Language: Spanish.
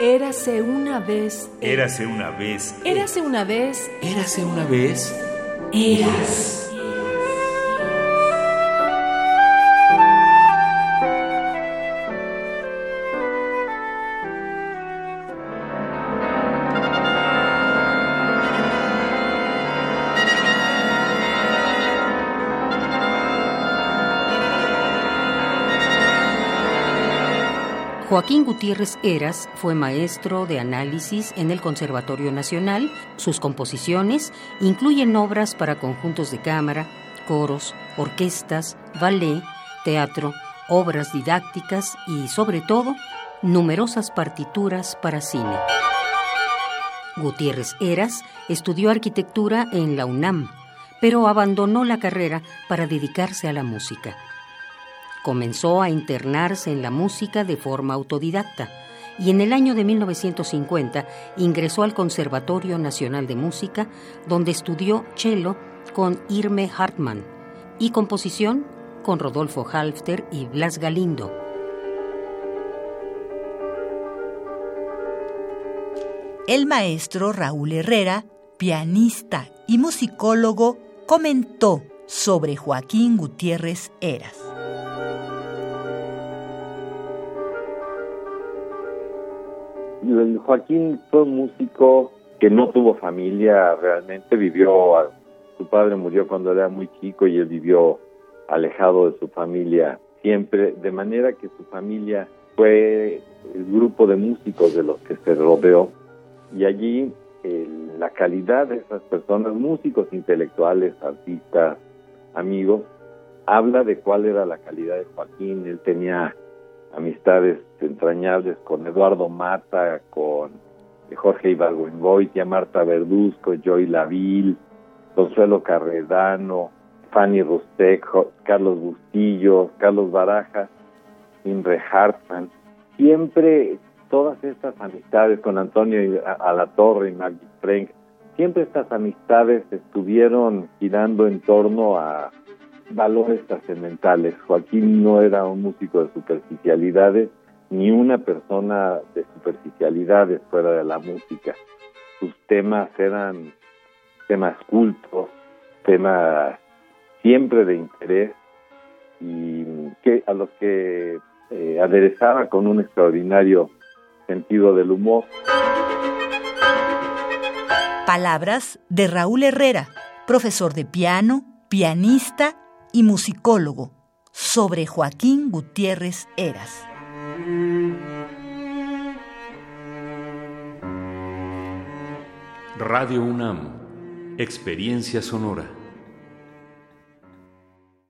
Érase una vez. Érase una vez. Érase una vez. Érase una vez. Eras. Joaquín Gutiérrez Eras fue maestro de análisis en el Conservatorio Nacional. Sus composiciones incluyen obras para conjuntos de cámara, coros, orquestas, ballet, teatro, obras didácticas y, sobre todo, numerosas partituras para cine. Gutiérrez Eras estudió arquitectura en la UNAM, pero abandonó la carrera para dedicarse a la música. Comenzó a internarse en la música de forma autodidacta y en el año de 1950 ingresó al Conservatorio Nacional de Música, donde estudió cello con Irme Hartmann y composición con Rodolfo Halfter y Blas Galindo. El maestro Raúl Herrera, pianista y musicólogo, comentó sobre Joaquín Gutiérrez Eras. Joaquín fue un músico que no tuvo familia realmente, vivió, su padre murió cuando era muy chico y él vivió alejado de su familia siempre, de manera que su familia fue el grupo de músicos de los que se rodeó y allí la calidad de esas personas, músicos, intelectuales, artistas, amigos, habla de cuál era la calidad de Joaquín. Él tenía amistades entrañables con Eduardo Mata, con Jorge Ibargüengoitia, Marta Verduzco, Joy Laville, Consuelo Carredano, Fanny Rustec, Carlos Bustillo, Carlos Barajas, Imre Hartmann. Siempre todas estas amistades con Antonio Alatorre y Maggie Frank, siempre estas amistades estuvieron girando en torno a valores trascendentales. Joaquín no era un músico de superficialidades, ni una persona de superficialidades fuera de la música. Sus temas eran temas cultos, temas siempre de interés y que a los que eh, aderezaba con un extraordinario sentido del humor. Palabras de Raúl Herrera, profesor de piano, pianista y musicólogo, sobre Joaquín Gutiérrez Eras. Radio UNAM, Experiencia Sonora.